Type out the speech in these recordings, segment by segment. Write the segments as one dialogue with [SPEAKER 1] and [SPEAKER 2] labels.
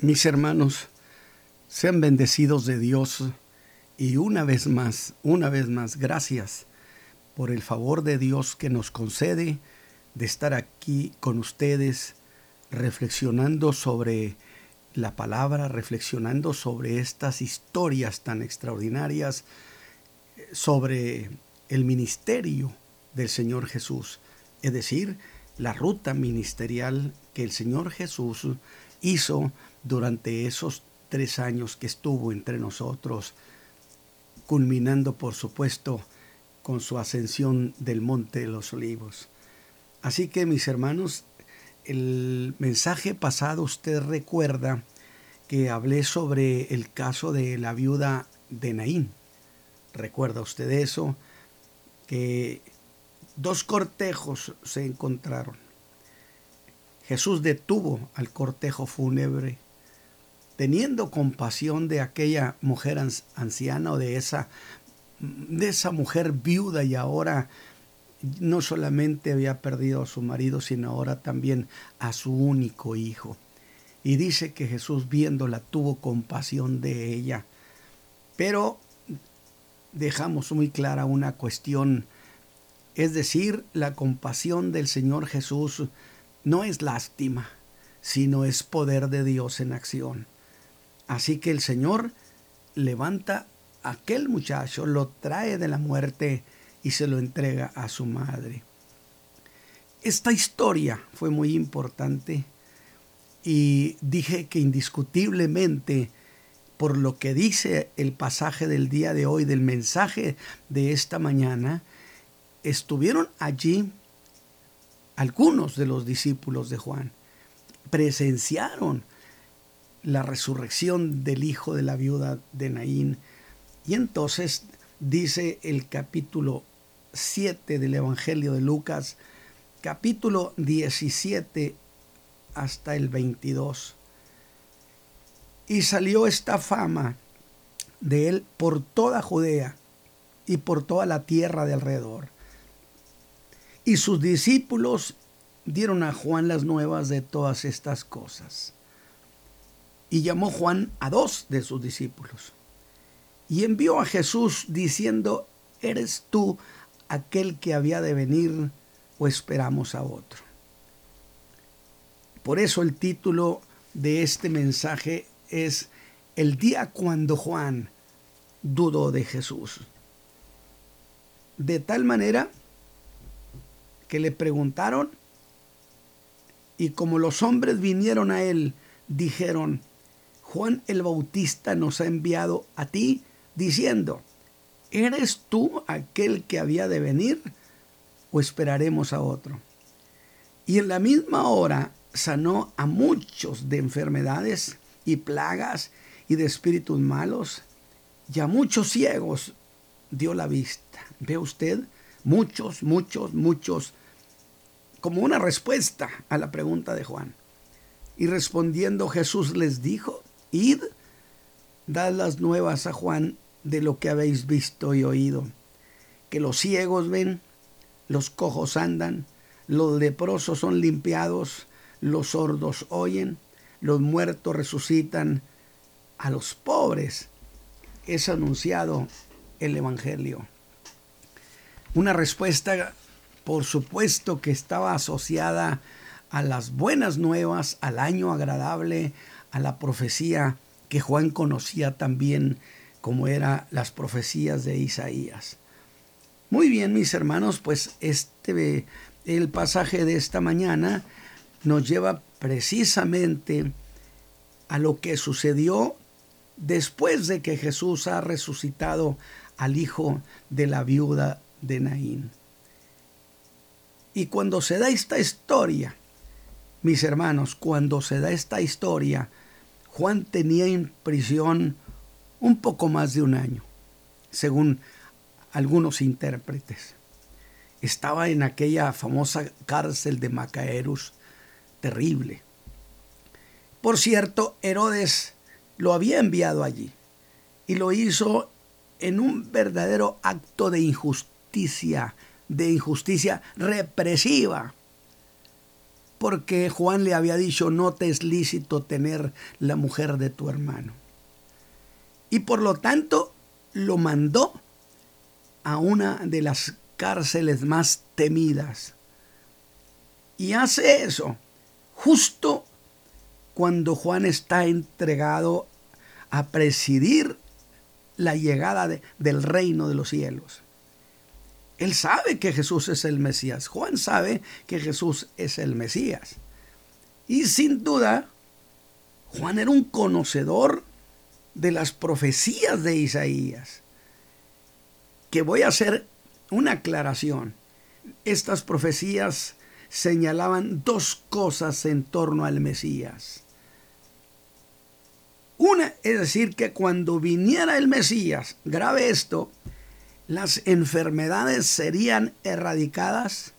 [SPEAKER 1] Mis hermanos, sean bendecidos de Dios y una vez más, una vez más, gracias por el favor de Dios que nos concede de estar aquí con ustedes reflexionando sobre la palabra, reflexionando sobre estas historias tan extraordinarias, sobre el ministerio del Señor Jesús, es decir, la ruta ministerial que el Señor Jesús hizo durante esos tres años que estuvo entre nosotros, culminando por supuesto con su ascensión del Monte de los Olivos. Así que mis hermanos, el mensaje pasado usted recuerda que hablé sobre el caso de la viuda de Naín. ¿Recuerda usted eso? Que dos cortejos se encontraron. Jesús detuvo al cortejo fúnebre teniendo compasión de aquella mujer anciana o de esa, de esa mujer viuda y ahora no solamente había perdido a su marido, sino ahora también a su único hijo. Y dice que Jesús viéndola tuvo compasión de ella. Pero dejamos muy clara una cuestión, es decir, la compasión del Señor Jesús no es lástima, sino es poder de Dios en acción. Así que el Señor levanta a aquel muchacho, lo trae de la muerte y se lo entrega a su madre. Esta historia fue muy importante y dije que indiscutiblemente por lo que dice el pasaje del día de hoy, del mensaje de esta mañana, estuvieron allí algunos de los discípulos de Juan, presenciaron la resurrección del hijo de la viuda de Naín. Y entonces dice el capítulo 7 del Evangelio de Lucas, capítulo 17 hasta el 22. Y salió esta fama de él por toda Judea y por toda la tierra de alrededor. Y sus discípulos dieron a Juan las nuevas de todas estas cosas. Y llamó Juan a dos de sus discípulos. Y envió a Jesús diciendo, ¿eres tú aquel que había de venir o esperamos a otro? Por eso el título de este mensaje es El día cuando Juan dudó de Jesús. De tal manera que le preguntaron y como los hombres vinieron a él, dijeron, Juan el Bautista nos ha enviado a ti diciendo, ¿eres tú aquel que había de venir o esperaremos a otro? Y en la misma hora sanó a muchos de enfermedades y plagas y de espíritus malos, y a muchos ciegos dio la vista. ¿Ve usted? Muchos, muchos, muchos, como una respuesta a la pregunta de Juan. Y respondiendo Jesús les dijo, Id, dad las nuevas a Juan de lo que habéis visto y oído, que los ciegos ven, los cojos andan, los leprosos son limpiados, los sordos oyen, los muertos resucitan, a los pobres es anunciado el Evangelio. Una respuesta, por supuesto, que estaba asociada a las buenas nuevas, al año agradable, a la profecía que Juan conocía también como eran las profecías de Isaías. Muy bien, mis hermanos, pues este el pasaje de esta mañana nos lleva precisamente a lo que sucedió después de que Jesús ha resucitado al hijo de la viuda de Naín. Y cuando se da esta historia, mis hermanos, cuando se da esta historia, Juan tenía en prisión un poco más de un año, según algunos intérpretes. Estaba en aquella famosa cárcel de Macaerus, terrible. Por cierto, Herodes lo había enviado allí y lo hizo en un verdadero acto de injusticia, de injusticia represiva porque Juan le había dicho, no te es lícito tener la mujer de tu hermano. Y por lo tanto lo mandó a una de las cárceles más temidas. Y hace eso justo cuando Juan está entregado a presidir la llegada del reino de los cielos. Él sabe que Jesús es el Mesías. Juan sabe que Jesús es el Mesías. Y sin duda, Juan era un conocedor de las profecías de Isaías. Que voy a hacer una aclaración. Estas profecías señalaban dos cosas en torno al Mesías. Una, es decir, que cuando viniera el Mesías, grave esto, las enfermedades serían erradicadas.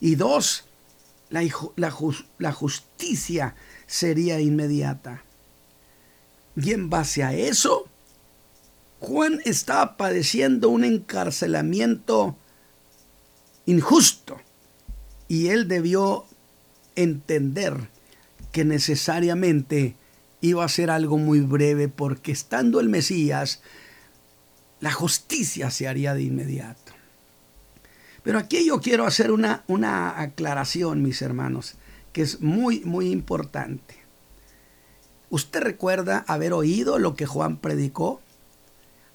[SPEAKER 1] Y dos, la, la, justicia sería inmediata. Y en base a eso, Juan estaba padeciendo un encarcelamiento injusto y él debió entender que necesariamente iba a ser algo muy breve porque estando el Mesías, la justicia se haría de inmediato. Pero aquí yo quiero hacer una, una aclaración, mis hermanos, que es muy, muy importante. ¿Usted recuerda haber oído lo que Juan predicó?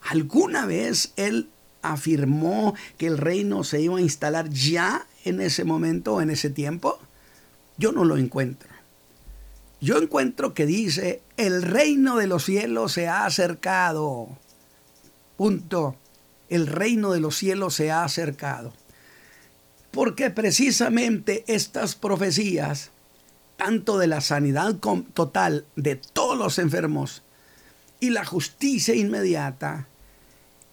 [SPEAKER 1] ¿Alguna vez él afirmó que el reino se iba a instalar ya en ese momento, en ese tiempo? Yo no lo encuentro. Yo encuentro que dice, el reino de los cielos se ha acercado. Punto. El reino de los cielos se ha acercado. Porque precisamente estas profecías, tanto de la sanidad total de todos los enfermos y la justicia inmediata,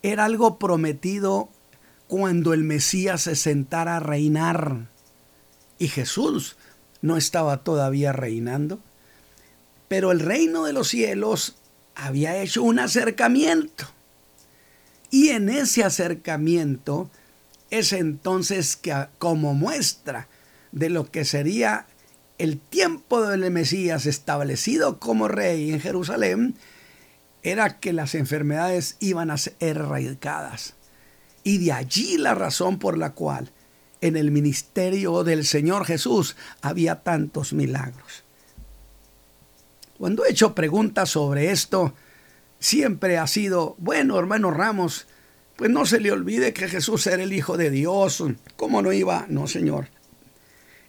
[SPEAKER 1] era algo prometido cuando el Mesías se sentara a reinar. Y Jesús no estaba todavía reinando. Pero el reino de los cielos había hecho un acercamiento. Y en ese acercamiento es entonces que como muestra de lo que sería el tiempo del Mesías establecido como rey en Jerusalén, era que las enfermedades iban a ser erradicadas. Y de allí la razón por la cual en el ministerio del Señor Jesús había tantos milagros. Cuando he hecho preguntas sobre esto, siempre ha sido, bueno, hermano Ramos, pues no se le olvide que Jesús era el Hijo de Dios. ¿Cómo no iba? No, Señor.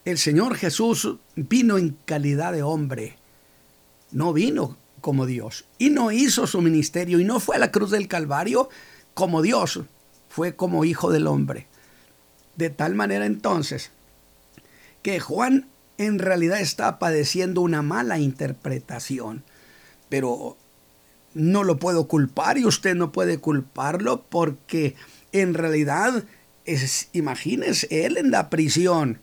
[SPEAKER 1] El Señor Jesús vino en calidad de hombre. No vino como Dios. Y no hizo su ministerio y no fue a la cruz del Calvario como Dios fue como hijo del hombre. De tal manera entonces que Juan en realidad está padeciendo una mala interpretación. Pero no lo puedo culpar y usted no puede culparlo porque en realidad es, imagínese él en la prisión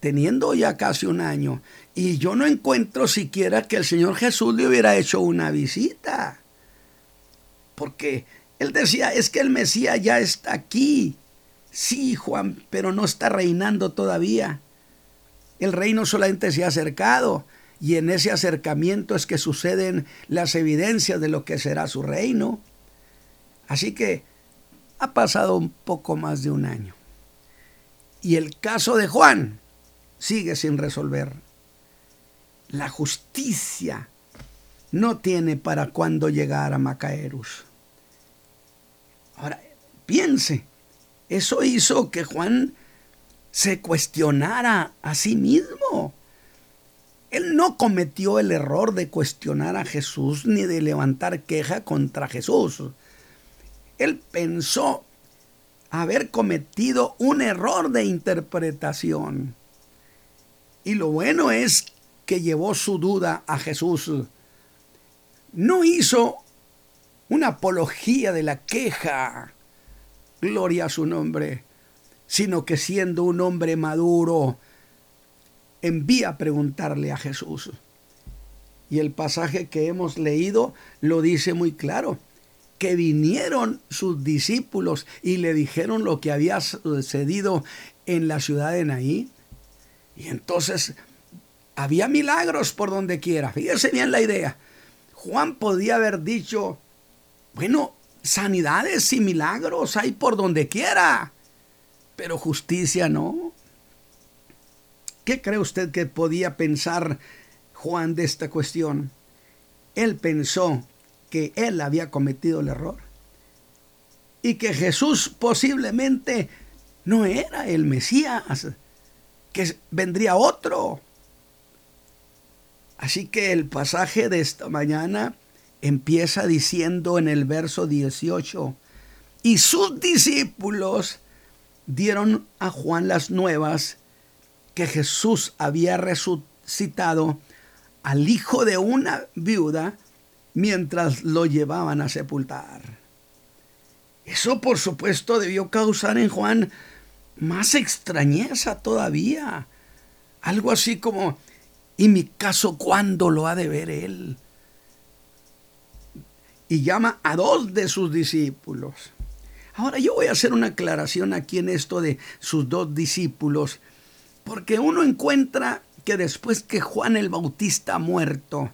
[SPEAKER 1] teniendo ya casi un año y yo no encuentro siquiera que el Señor Jesús le hubiera hecho una visita. Porque él decía, es que el Mesías ya está aquí. Sí, Juan, pero no está reinando todavía. El reino solamente se ha acercado y en ese acercamiento es que suceden las evidencias de lo que será su reino. Así que ha pasado un poco más de un año. Y el caso de Juan sigue sin resolver. La justicia no tiene para cuándo llegar a Macaerus. Ahora, piense, eso hizo que Juan se cuestionara a sí mismo. Él no cometió el error de cuestionar a Jesús ni de levantar queja contra Jesús. Él pensó haber cometido un error de interpretación. Y lo bueno es que llevó su duda a Jesús. No hizo una apología de la queja, gloria a su nombre, sino que siendo un hombre maduro, envía a preguntarle a Jesús. Y el pasaje que hemos leído lo dice muy claro, que vinieron sus discípulos y le dijeron lo que había sucedido en la ciudad de Naí. Y entonces había milagros por donde quiera. Fíjese bien la idea. Juan podía haber dicho, bueno, sanidades y milagros hay por donde quiera, pero justicia no. ¿Qué cree usted que podía pensar Juan de esta cuestión? Él pensó que él había cometido el error y que Jesús posiblemente no era el Mesías, que vendría otro. Así que el pasaje de esta mañana empieza diciendo en el verso 18, y sus discípulos dieron a Juan las nuevas que Jesús había resucitado al hijo de una viuda mientras lo llevaban a sepultar. Eso por supuesto debió causar en Juan más extrañeza todavía. Algo así como, ¿y mi caso cuándo lo ha de ver él? Y llama a dos de sus discípulos. Ahora yo voy a hacer una aclaración aquí en esto de sus dos discípulos, porque uno encuentra que después que Juan el Bautista ha muerto,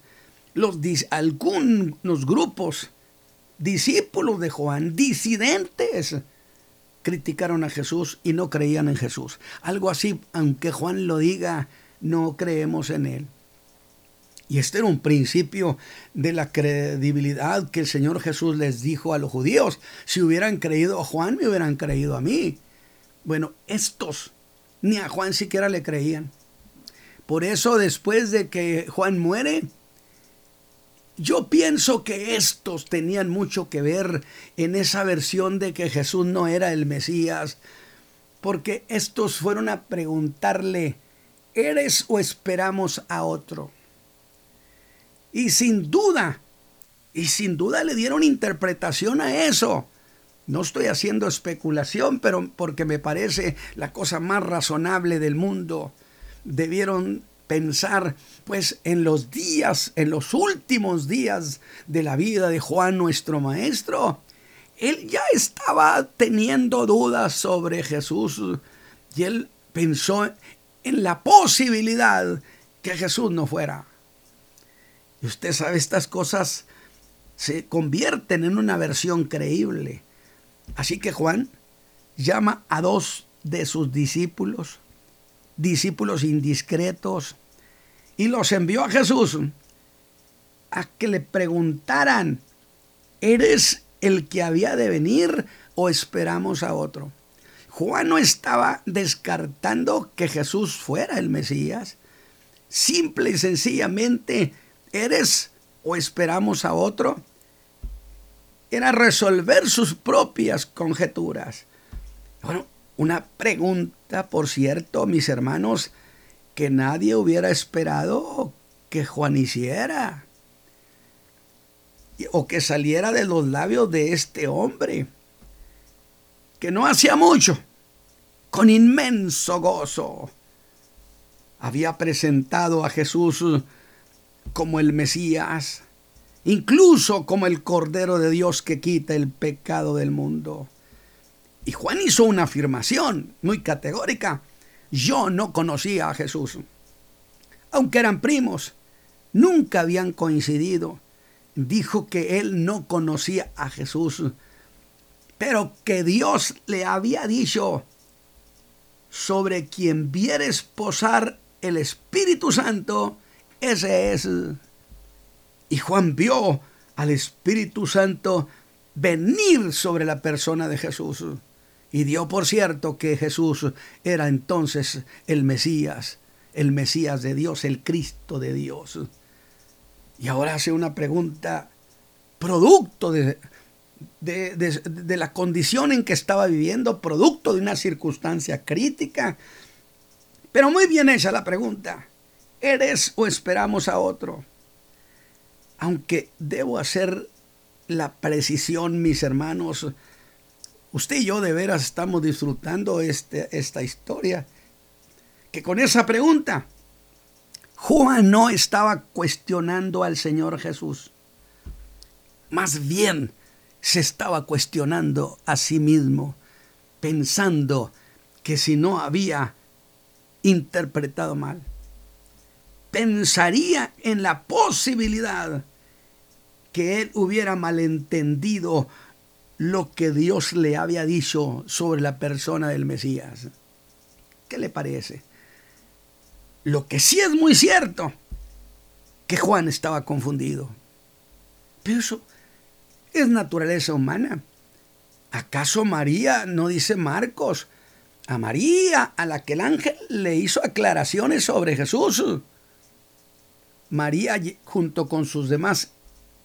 [SPEAKER 1] los, algunos grupos, discípulos de Juan, disidentes, criticaron a Jesús y no creían en Jesús. Algo así, aunque Juan lo diga, no creemos en él. Y este era un principio de la credibilidad que el Señor Jesús les dijo a los judíos. Si hubieran creído a Juan, me hubieran creído a mí. Bueno, estos ni a Juan siquiera le creían. Por eso después de que Juan muere, yo pienso que estos tenían mucho que ver en esa versión de que Jesús no era el Mesías, porque estos fueron a preguntarle, ¿eres o esperamos a otro? Y sin duda, y sin duda le dieron interpretación a eso. No estoy haciendo especulación, pero porque me parece la cosa más razonable del mundo. Debieron pensar pues en los días, en los últimos días de la vida de Juan nuestro maestro. Él ya estaba teniendo dudas sobre Jesús y él pensó en la posibilidad que Jesús no fuera. Y usted sabe, estas cosas se convierten en una versión creíble. Así que Juan llama a dos de sus discípulos, discípulos indiscretos, y los envió a Jesús a que le preguntaran, ¿eres el que había de venir o esperamos a otro? Juan no estaba descartando que Jesús fuera el Mesías. Simple y sencillamente, ¿eres o esperamos a otro? Era resolver sus propias conjeturas. Bueno, una pregunta, por cierto, mis hermanos, que nadie hubiera esperado que Juan hiciera o que saliera de los labios de este hombre, que no hacía mucho, con inmenso gozo, había presentado a Jesús como el Mesías, incluso como el Cordero de Dios que quita el pecado del mundo. Y Juan hizo una afirmación muy categórica yo no conocía a Jesús. Aunque eran primos, nunca habían coincidido. Dijo que él no conocía a Jesús, pero que Dios le había dicho, sobre quien vieres posar el Espíritu Santo, ese es. Y Juan vio al Espíritu Santo venir sobre la persona de Jesús y dio por cierto que Jesús era entonces el Mesías, el Mesías de Dios, el Cristo de Dios. Y ahora hace una pregunta producto de, de, la condición en que estaba viviendo, producto de una circunstancia crítica. Pero muy bien hecha la pregunta. ¿Eres o esperamos a otro? Aunque debo hacer la precisión, mis hermanos, Usted y yo de veras estamos disfrutando este, esta historia. Que con esa pregunta, Juan no estaba cuestionando al Señor Jesús. Más bien se estaba cuestionando a sí mismo, pensando que si no había interpretado mal. Pensaría en la posibilidad que él hubiera malentendido lo que Dios le había dicho sobre la persona del Mesías. ¿Qué le parece? Lo que sí es muy cierto, que Juan estaba confundido. Pero eso es naturaleza humana. ¿Acaso María, no dice Marcos, a María, a la que el ángel le hizo aclaraciones sobre Jesús? María, junto con sus demás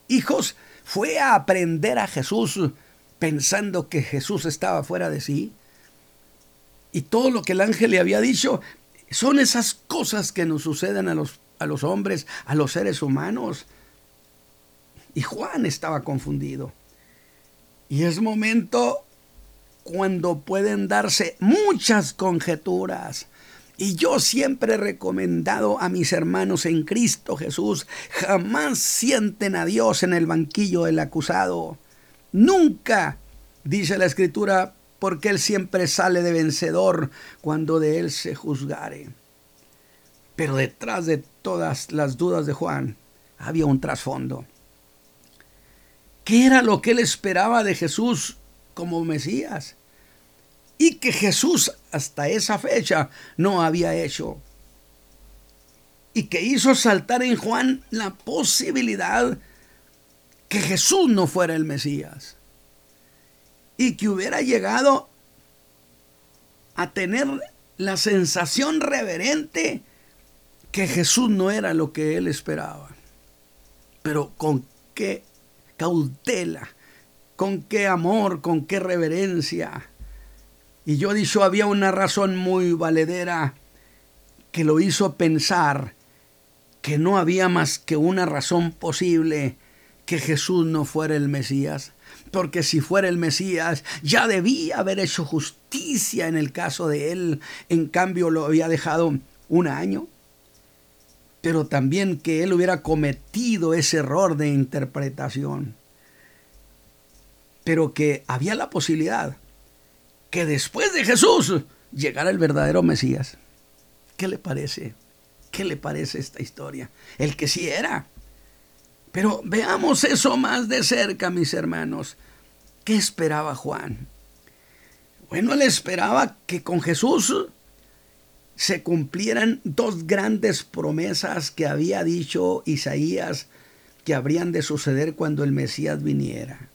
[SPEAKER 1] hijos, fue a aprender a Jesús pensando que Jesús estaba fuera de sí. Y todo lo que el ángel le había dicho son esas cosas que nos suceden a los, a los hombres, a los seres humanos. Y Juan estaba confundido. Y es momento cuando pueden darse muchas conjeturas. Y yo siempre he recomendado a mis hermanos en Cristo Jesús, jamás sienten a Dios en el banquillo del acusado. Nunca, dice la escritura, porque Él siempre sale de vencedor cuando de Él se juzgare. Pero detrás de todas las dudas de Juan había un trasfondo. ¿Qué era lo que él esperaba de Jesús como Mesías? Y que Jesús hasta esa fecha no había hecho. Y que hizo saltar en Juan la posibilidad que Jesús no fuera el Mesías. Y que hubiera llegado a tener la sensación reverente que Jesús no era lo que él esperaba. Pero con qué cautela, con qué amor, con qué reverencia. Y yo dicho, había una razón muy valedera que lo hizo pensar que no había más que una razón posible que Jesús no fuera el Mesías. Porque si fuera el Mesías, ya debía haber hecho justicia en el caso de él. En cambio, lo había dejado un año. Pero también que él hubiera cometido ese error de interpretación. Pero que había la posibilidad que después de Jesús llegara el verdadero Mesías. ¿Qué le parece? ¿Qué le parece esta historia? El que sí era pero veamos eso más de cerca, mis hermanos. ¿Qué esperaba Juan? Bueno, él esperaba que con Jesús se cumplieran dos grandes promesas que había dicho Isaías que habrían de suceder cuando el Mesías viniera,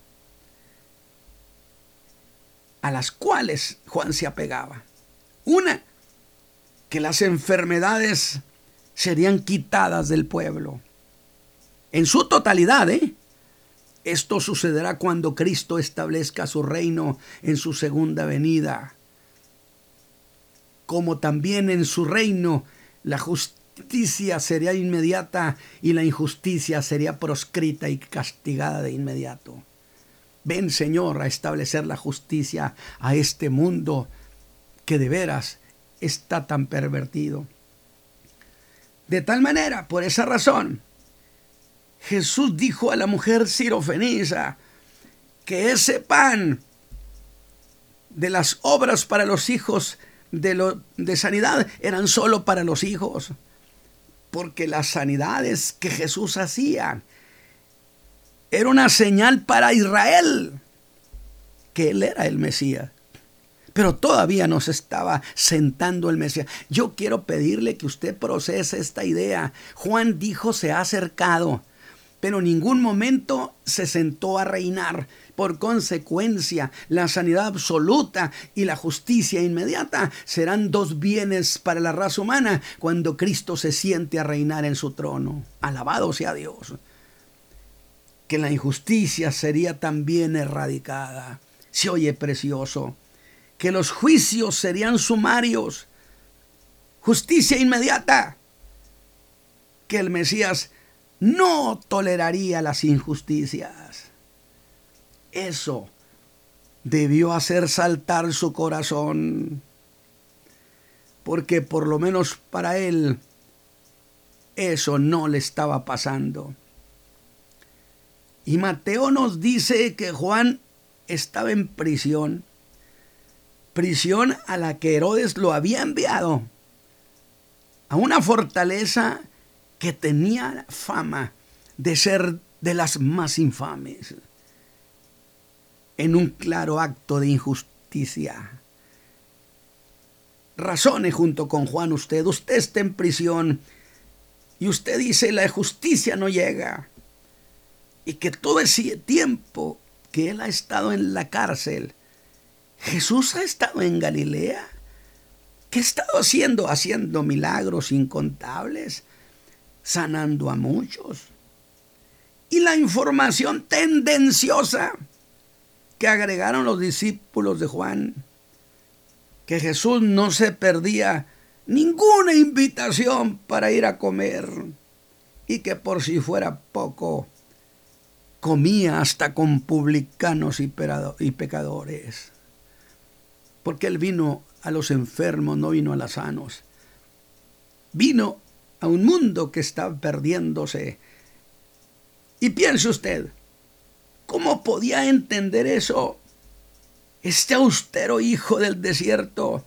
[SPEAKER 1] a las cuales Juan se apegaba. Una, que las enfermedades serían quitadas del pueblo en su totalidad. ¿eh? Esto sucederá cuando Cristo establezca su reino en su segunda venida. Como también en su reino la justicia sería inmediata y la injusticia sería proscrita y castigada de inmediato. Ven, Señor, a establecer la justicia a este mundo que de veras está tan pervertido. De tal manera, por esa razón, Jesús dijo a la mujer sirofenisa que ese pan de las obras para los hijos de, lo, de sanidad eran solo para los hijos, porque las sanidades que Jesús hacía era una señal para Israel que él era el Mesías. Pero todavía no se estaba sentando el Mesías. Yo quiero pedirle que usted procese esta idea. Juan dijo, se ha acercado pero en ningún momento se sentó a reinar. Por consecuencia, la sanidad absoluta y la justicia inmediata serán dos bienes para la raza humana cuando Cristo se siente a reinar en su trono. Alabado sea Dios. Que la injusticia sería también erradicada. Se oye precioso. Que los juicios serían sumarios. Justicia inmediata. Que el Mesías no toleraría las injusticias. Eso debió hacer saltar su corazón, porque por lo menos para él eso no le estaba pasando. Y Mateo nos dice que Juan estaba en prisión, prisión a la que Herodes lo había enviado a una fortaleza que tenía fama de ser de las más infames, en un claro acto de injusticia. Razone junto con Juan usted, usted está en prisión y usted dice la justicia no llega y que todo ese tiempo que él ha estado en la cárcel, Jesús ha estado en Galilea. ¿Qué ha estado haciendo? Haciendo milagros incontables, sanando a muchos. Y la información tendenciosa que agregaron los discípulos de Juan, que Jesús no se perdía ninguna invitación para ir a comer y que por si fuera poco, comía hasta con publicanos y pecadores. Porque Él vino a los enfermos, no vino a los sanos. Vino a un mundo que está perdiéndose. Y piense usted, ¿cómo podía entender eso este austero hijo del desierto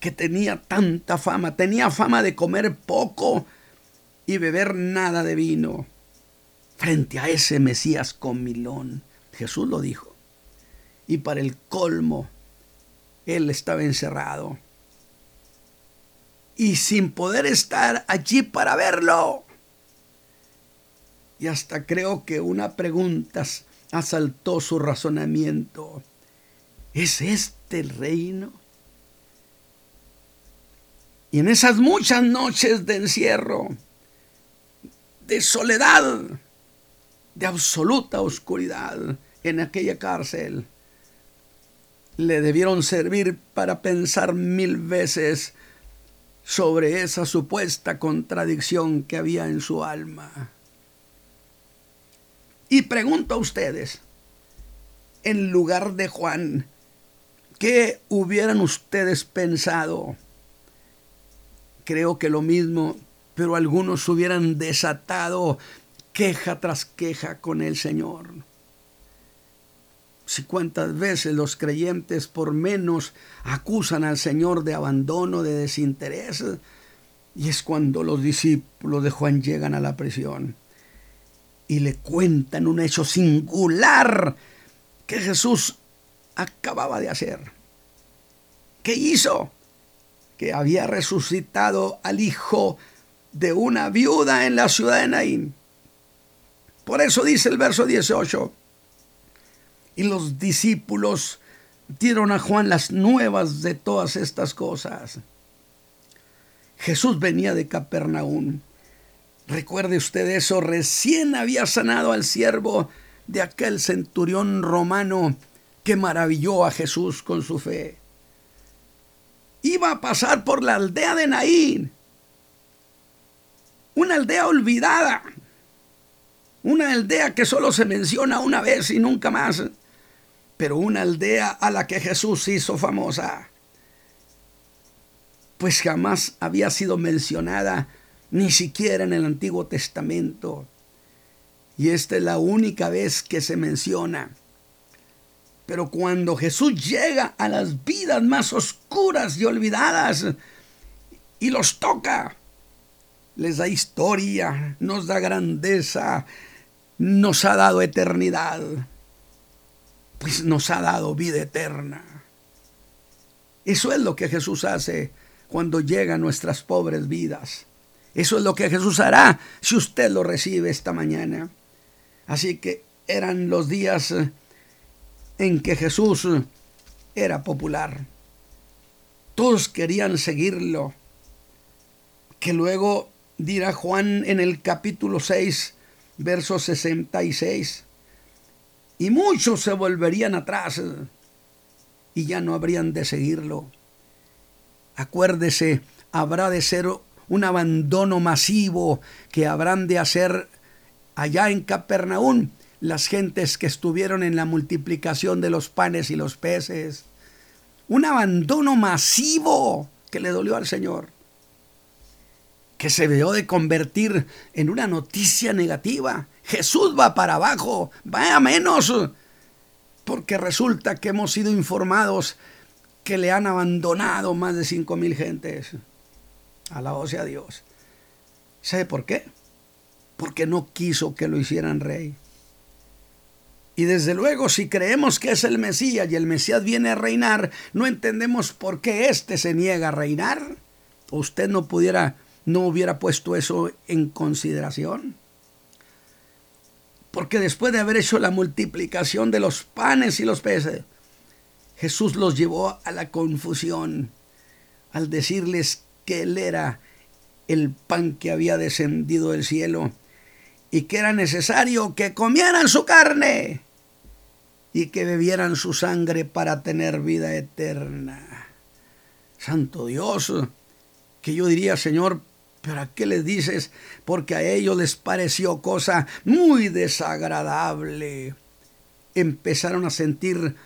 [SPEAKER 1] que tenía tanta fama? Tenía fama de comer poco y beber nada de vino frente a ese Mesías comilón. Jesús lo dijo. Y para el colmo, él estaba encerrado. Y sin poder estar allí para verlo. Y hasta creo que una pregunta asaltó su razonamiento. ¿Es este el reino? Y en esas muchas noches de encierro, de soledad, de absoluta oscuridad en aquella cárcel, le debieron servir para pensar mil veces sobre esa supuesta contradicción que había en su alma. Y pregunto a ustedes, en lugar de Juan, ¿qué hubieran ustedes pensado? Creo que lo mismo, pero algunos hubieran desatado queja tras queja con el Señor. Si cuántas veces los creyentes por menos acusan al Señor de abandono, de desinterés, y es cuando los discípulos de Juan llegan a la prisión y le cuentan un hecho singular que Jesús acababa de hacer. ¿Qué hizo? Que había resucitado al hijo de una viuda en la ciudad de Naín. Por eso dice el verso 18. Y los discípulos dieron a Juan las nuevas de todas estas cosas. Jesús venía de Capernaum. Recuerde usted eso, recién había sanado al siervo de aquel centurión romano que maravilló a Jesús con su fe. Iba a pasar por la aldea de Naín, una aldea olvidada, una aldea que solo se menciona una vez y nunca más, pero una aldea a la que Jesús hizo famosa, pues jamás había sido mencionada ni siquiera en el Antiguo Testamento. Y esta es la única vez que se menciona. Pero cuando Jesús llega a las vidas más oscuras y olvidadas y los toca, les da historia, nos da grandeza, nos ha dado eternidad, pues nos ha dado vida eterna. Eso es lo que Jesús hace cuando llega a nuestras pobres vidas. Eso es lo que Jesús hará si usted lo recibe esta mañana. Así que eran los días en que Jesús era popular. Todos querían seguirlo. Que luego dirá Juan en el capítulo 6, verso 66. Y muchos se volverían atrás y ya no habrían de seguirlo. Acuérdese, habrá de ser un abandono masivo que habrán de hacer allá en Capernaum las gentes que estuvieron en la multiplicación de los panes y los peces. Un abandono masivo que le dolió al Señor que se debió de convertir en una noticia negativa. Jesús va para abajo, va a menos, porque resulta que hemos sido informados que le han abandonado más de cinco mil gentes. Alabado sea Dios. ¿Sabe por qué? Porque no quiso que lo hicieran rey. Y desde luego, si creemos que es el Mesías y el Mesías viene a reinar, no entendemos por qué éste se niega a reinar. Usted no pudiera, no hubiera puesto eso en consideración. Porque después de haber hecho la multiplicación de los panes y los peces, Jesús los llevó a la confusión al decirles que Él era el pan que había descendido del cielo y que era necesario que comieran su carne y que bebieran su sangre para tener vida eterna. Santo Dios, que yo diría, Señor, ¿pero a qué les dices? Porque a ellos les pareció cosa muy desagradable. Empezaron a sentir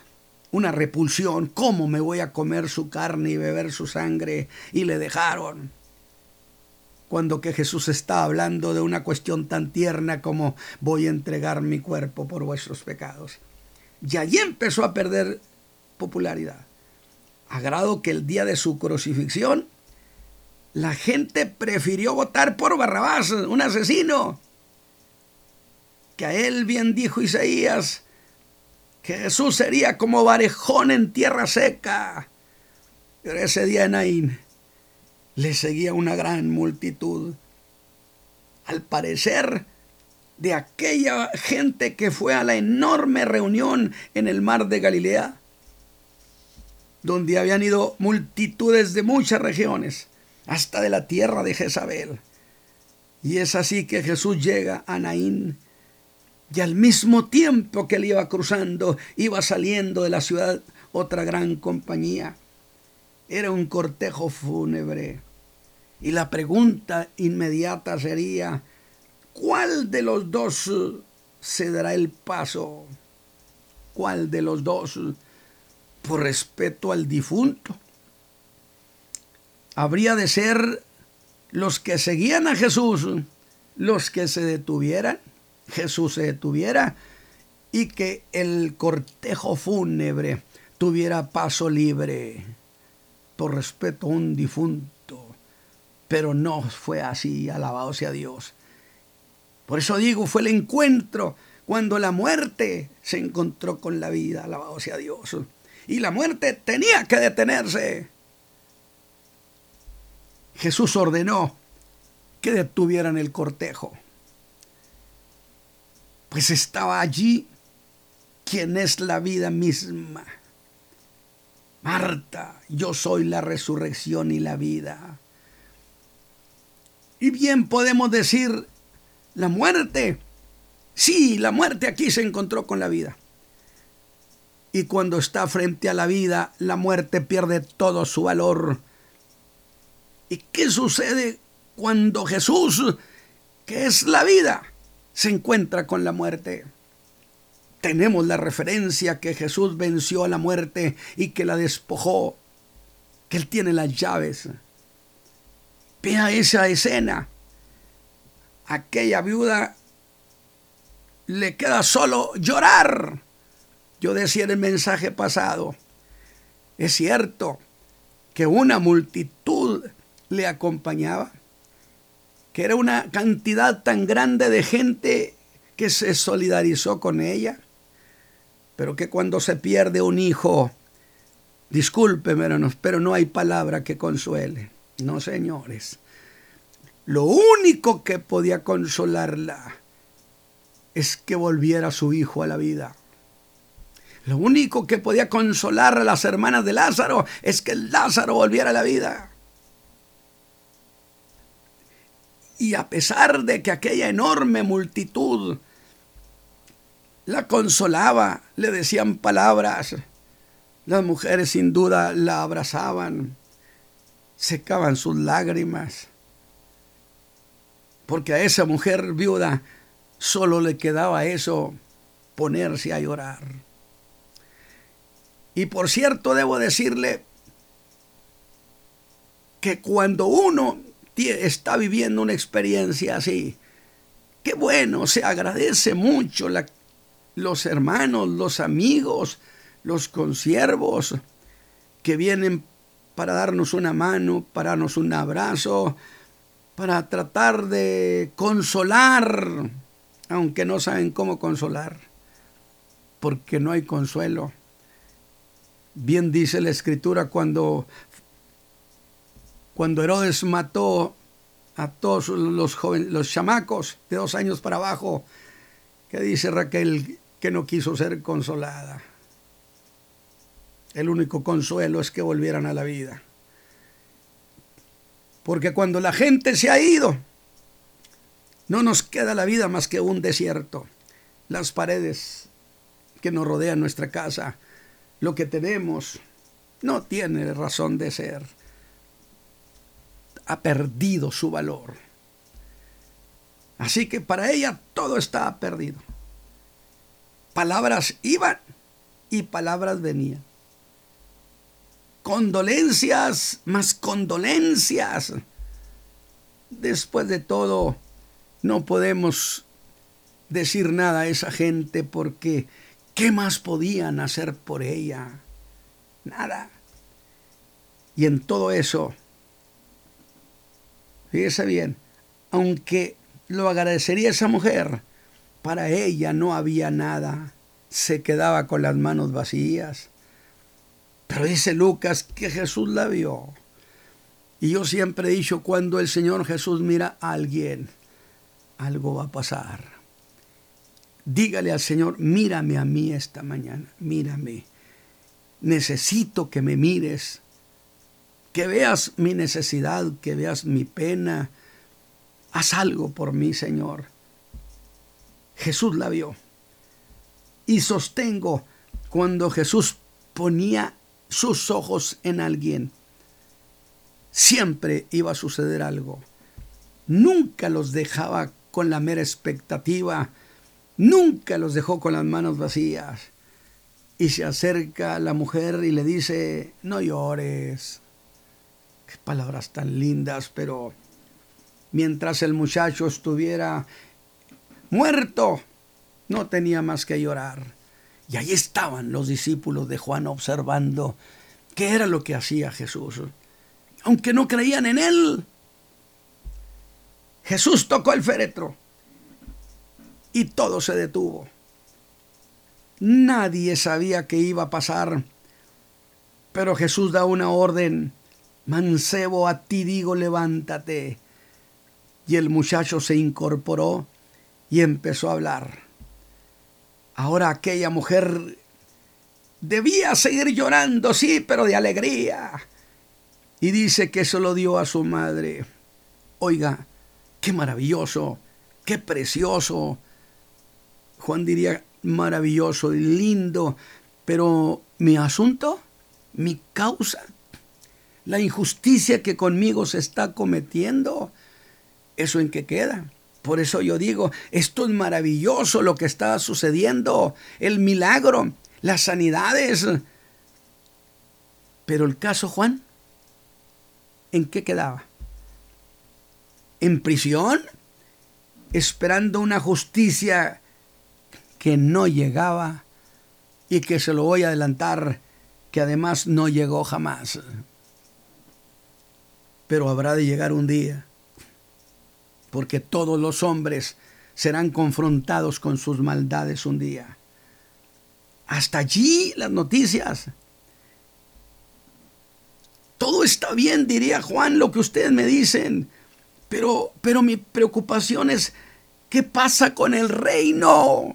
[SPEAKER 1] una repulsión. ¿Cómo me voy a comer su carne y beber su sangre? Y le dejaron. Cuando que Jesús está hablando de una cuestión tan tierna como voy a entregar mi cuerpo por vuestros pecados. Y allí empezó a perder popularidad. A grado que el día de su crucifixión, la gente prefirió votar por Barrabás, un asesino. Que a él bien dijo Isaías, que Jesús sería como varejón en tierra seca. Pero ese día en Naín le seguía una gran multitud. Al parecer, de aquella gente que fue a la enorme reunión en el mar de Galilea, donde habían ido multitudes de muchas regiones, hasta de la tierra de Jezabel. Y es así que Jesús llega a Naín y al mismo tiempo que él iba cruzando, iba saliendo de la ciudad otra gran compañía. Era un cortejo fúnebre. Y la pregunta inmediata sería, ¿cuál de los dos se dará el paso? ¿Cuál de los dos por respeto al difunto? Habría de ser los que seguían a Jesús los que se detuvieran Jesús se detuviera y que el cortejo fúnebre tuviera paso libre por respeto a un difunto. Pero no fue así, alabado sea Dios. Por eso digo, fue el encuentro cuando la muerte se encontró con la vida, alabado sea Dios. Y la muerte tenía que detenerse. Jesús ordenó que detuvieran el cortejo pues estaba allí quien es la vida misma. Marta, yo soy la resurrección y la vida. Y bien podemos decir, la muerte, sí, la muerte aquí se encontró con la vida. Y cuando está frente a la vida, la muerte pierde todo su valor. ¿Y qué sucede cuando Jesús, que es la vida, se encuentra con la muerte. Tenemos la referencia que Jesús venció a la muerte y que la despojó, que Él tiene las llaves. Vea esa escena. Aquella viuda le queda solo llorar. Yo decía en el mensaje pasado, es cierto que una multitud le acompañaba, que era una cantidad tan grande de gente que se solidarizó con ella, pero que cuando se pierde un hijo, discúlpeme, pero no hay palabra que consuele. No, señores. Lo único que podía consolarla es que volviera su hijo a la vida. Lo único que podía consolar a las hermanas de Lázaro es que Lázaro volviera a la vida. Y a pesar de que aquella enorme multitud la consolaba, le decían palabras, las mujeres sin duda la abrazaban, secaban sus lágrimas, porque a esa mujer viuda solo le quedaba eso, ponerse a llorar. Y por cierto, debo decirle que cuando uno está viviendo una experiencia así. Qué bueno, se agradece mucho los hermanos, los amigos, los consiervos que vienen para darnos una mano, para darnos un abrazo, para tratar de consolar, aunque no saben cómo consolar, porque no hay consuelo. Bien dice la escritura cuando, cuando Herodes mató a todos los jóvenes, los chamacos de dos años para abajo, que dice Raquel que no quiso ser consolada. El único consuelo es que volvieran a la vida. Porque cuando la gente se ha ido, no nos queda la vida más que un desierto. Las paredes que nos rodean nuestra casa, lo que tenemos, no tiene razón de ser. Ha perdido su valor. Así que para ella todo está perdido. Palabras iban y palabras venían condolencias más condolencias. Después de todo, no podemos decir nada a esa gente porque ¿qué más podían hacer por ella? Nada. Y en todo eso, fíjese bien, aunque lo agradecería esa mujer, para ella no había nada. Se quedaba con las manos vacías. Pero dice Lucas que Jesús la vio. Y yo siempre he dicho, cuando el Señor Jesús mira a alguien, algo va a pasar. Dígale al Señor, mírame a mí esta mañana, mírame. Necesito que me mires, que veas mi necesidad, que veas mi pena. Haz algo por mí, Señor. Jesús la vio. Y sostengo cuando Jesús ponía sus ojos en alguien, siempre iba a suceder algo. Nunca los dejaba con la mera expectativa, nunca los dejó con las manos vacías. Y se acerca a la mujer y le dice, no llores. Qué palabras tan lindas, pero mientras el muchacho estuviera muerto, no tenía más que llorar. Y ahí estaban los discípulos de Juan observando qué era lo que hacía Jesús. Aunque no creían en él. Jesús tocó el féretro y todo se detuvo. Nadie sabía qué iba a pasar, pero Jesús da una orden. Mancebo, a ti digo, levántate. Y el muchacho se incorporó y empezó a hablar. Ahora aquella mujer debía seguir llorando, sí, pero de alegría. Y dice que se lo dio a su madre. Oiga, qué maravilloso, qué precioso. Juan diría maravilloso y lindo, pero mi asunto, mi causa, la injusticia que conmigo se está cometiendo, ¿eso en qué queda? Por eso yo digo, esto es maravilloso lo que está sucediendo, el milagro, las sanidades. Pero el caso Juan, ¿en qué quedaba? ¿En prisión? Esperando una justicia que no llegaba y que se lo voy a adelantar, que además no llegó jamás. Pero habrá de llegar un día porque todos los hombres serán confrontados con sus maldades un día. Hasta allí las noticias. Todo está bien, diría Juan, lo que ustedes me dicen, pero, pero mi preocupación es, ¿qué pasa con el reino?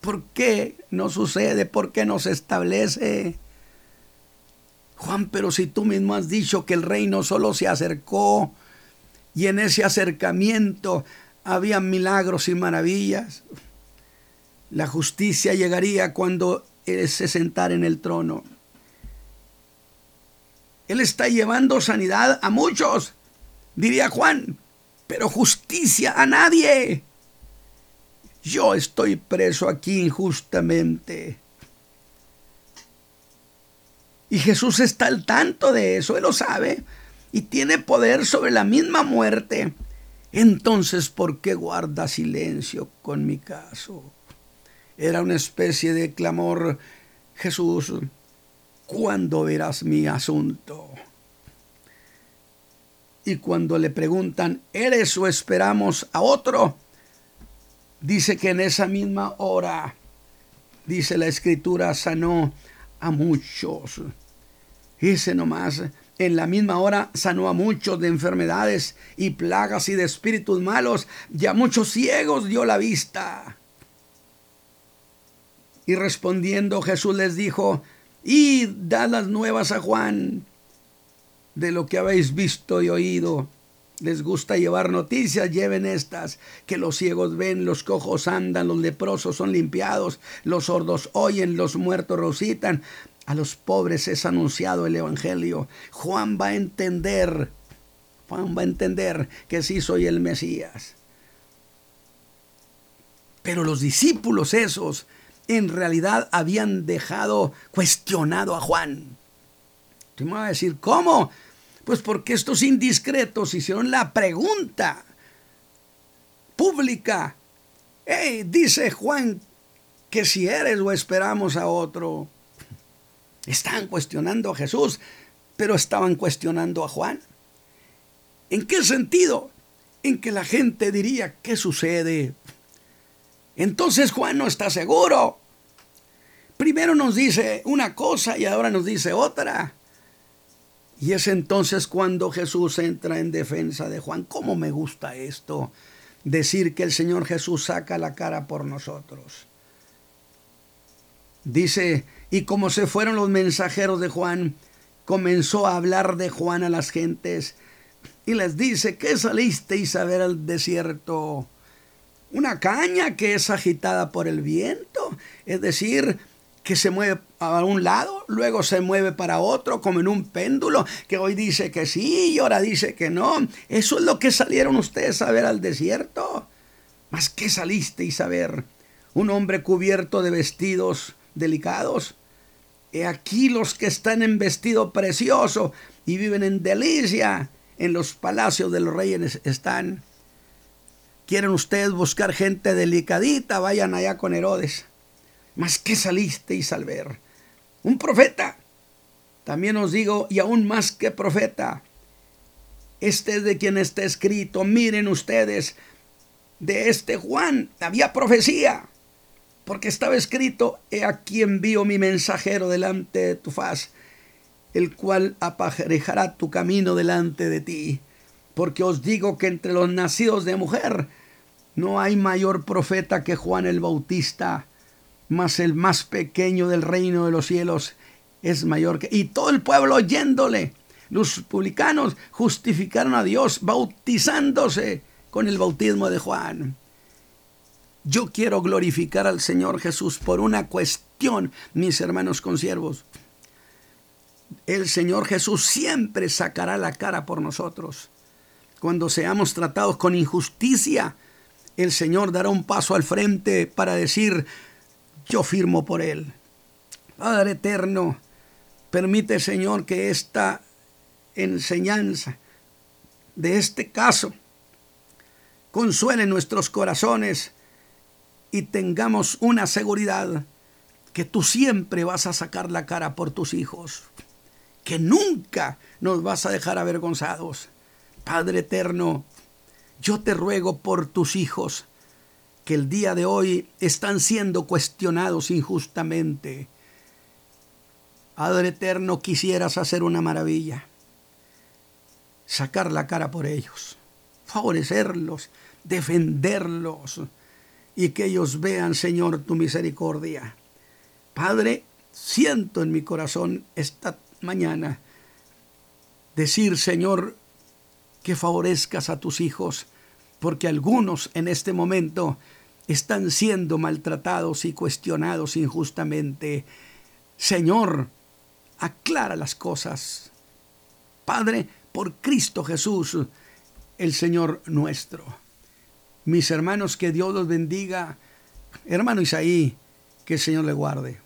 [SPEAKER 1] ¿Por qué no sucede? ¿Por qué no se establece? Juan, pero si tú mismo has dicho que el reino solo se acercó y en ese acercamiento había milagros y maravillas. La justicia llegaría cuando Él se sentara en el trono. Él está llevando sanidad a muchos, diría Juan, pero justicia a nadie. Yo estoy preso aquí injustamente. Y Jesús está al tanto de eso, Él lo sabe y tiene poder sobre la misma muerte, entonces ¿por qué guarda silencio con mi caso? Era una especie de clamor, Jesús, ¿cuándo verás mi asunto? Y cuando le preguntan, ¿eres o esperamos a otro? Dice que en esa misma hora, dice la escritura, sanó a muchos. Dice nomás, en la misma hora sanó a muchos de enfermedades y plagas y de espíritus malos, y a muchos ciegos dio la vista. Y respondiendo Jesús les dijo, y dad las nuevas a Juan de lo que habéis visto y oído. Les gusta llevar noticias, lleven estas, que los ciegos ven, los cojos andan, los leprosos son limpiados, los sordos oyen, los muertos recitan, a los pobres es anunciado el Evangelio. Juan va a entender, Juan va a entender que sí soy el Mesías. Pero los discípulos esos en realidad habían dejado cuestionado a Juan. Tú me a decir, ¿cómo? Pues porque estos indiscretos hicieron la pregunta pública. Hey, dice Juan que si eres o esperamos a otro. Están cuestionando a Jesús, pero estaban cuestionando a Juan. ¿En qué sentido? En que la gente diría, ¿qué sucede? Entonces Juan no está seguro. Primero nos dice una cosa y ahora nos dice otra. Y es entonces cuando Jesús entra en defensa de Juan. ¿Cómo me gusta esto? Decir que el Señor Jesús saca la cara por nosotros. Dice, y como se fueron los mensajeros de Juan, comenzó a hablar de Juan a las gentes y les dice, ¿qué salisteis a ver al desierto? una caña que es agitada por el viento, es decir, que se mueve a un lado, luego se mueve para otro, como en un péndulo, que hoy dice que sí y ahora dice que no. Eso es lo que salieron ustedes a ver al desierto. ¿Más qué salisteis a ver? Un hombre cubierto de vestidos delicados. He aquí los que están en vestido precioso y viven en delicia, en los palacios de los reyes están. ¿Quieren ustedes buscar gente delicadita? Vayan allá con Herodes. Mas ¿qué salisteis al ver? Un profeta. También os digo, y aún más que profeta. Este es de quien está escrito. Miren ustedes, de este Juan había profecía. Porque estaba escrito, he aquí envío mi mensajero delante de tu faz, el cual apajerejará tu camino delante de ti porque os digo que entre los nacidos de mujer no hay mayor profeta que Juan el Bautista, mas el más pequeño del reino de los cielos es mayor que... Y todo el pueblo oyéndole, los publicanos justificaron a Dios bautizándose con el bautismo de Juan. Yo quiero glorificar al Señor Jesús por una cuestión, mis hermanos consiervos. El Señor Jesús siempre sacará la cara por nosotros cuando seamos tratados con injusticia, el Señor dará un paso al frente para decir, yo firmo por Él. Padre eterno, permite Señor que esta enseñanza de este caso consuele nuestros corazones y tengamos una seguridad que tú siempre vas a sacar la cara por tus hijos, que nunca nos vas a dejar avergonzados Padre eterno, yo te ruego por tus hijos que el día de hoy están siendo cuestionados injustamente. Padre eterno, quisieras hacer una maravilla, sacar la cara por ellos, favorecerlos, defenderlos y que ellos vean, Señor, tu misericordia. Padre, siento en mi corazón esta mañana decir, Señor, que favorezcas a tus hijos, porque algunos en este momento están siendo maltratados y cuestionados injustamente. Señor, aclara las cosas. Padre, por Cristo Jesús, el Señor nuestro. Mis hermanos, que Dios los bendiga. Hermano Isaí, que el Señor le guarde.